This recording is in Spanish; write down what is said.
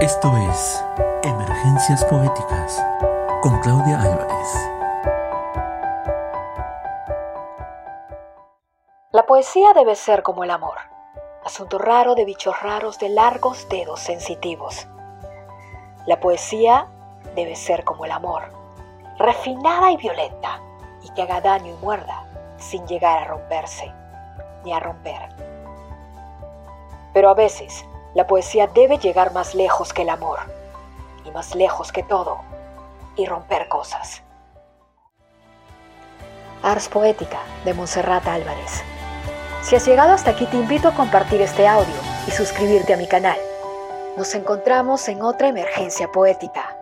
Esto es Emergencias Poéticas con Claudia Álvarez. La poesía debe ser como el amor, asunto raro de bichos raros de largos dedos sensitivos. La poesía debe ser como el amor, refinada y violenta, y que haga daño y muerda sin llegar a romperse, ni a romper. Pero a veces la poesía debe llegar más lejos que el amor, y más lejos que todo, y romper cosas. Ars Poética de Montserrat Álvarez. Si has llegado hasta aquí te invito a compartir este audio y suscribirte a mi canal. Nos encontramos en otra emergencia poética.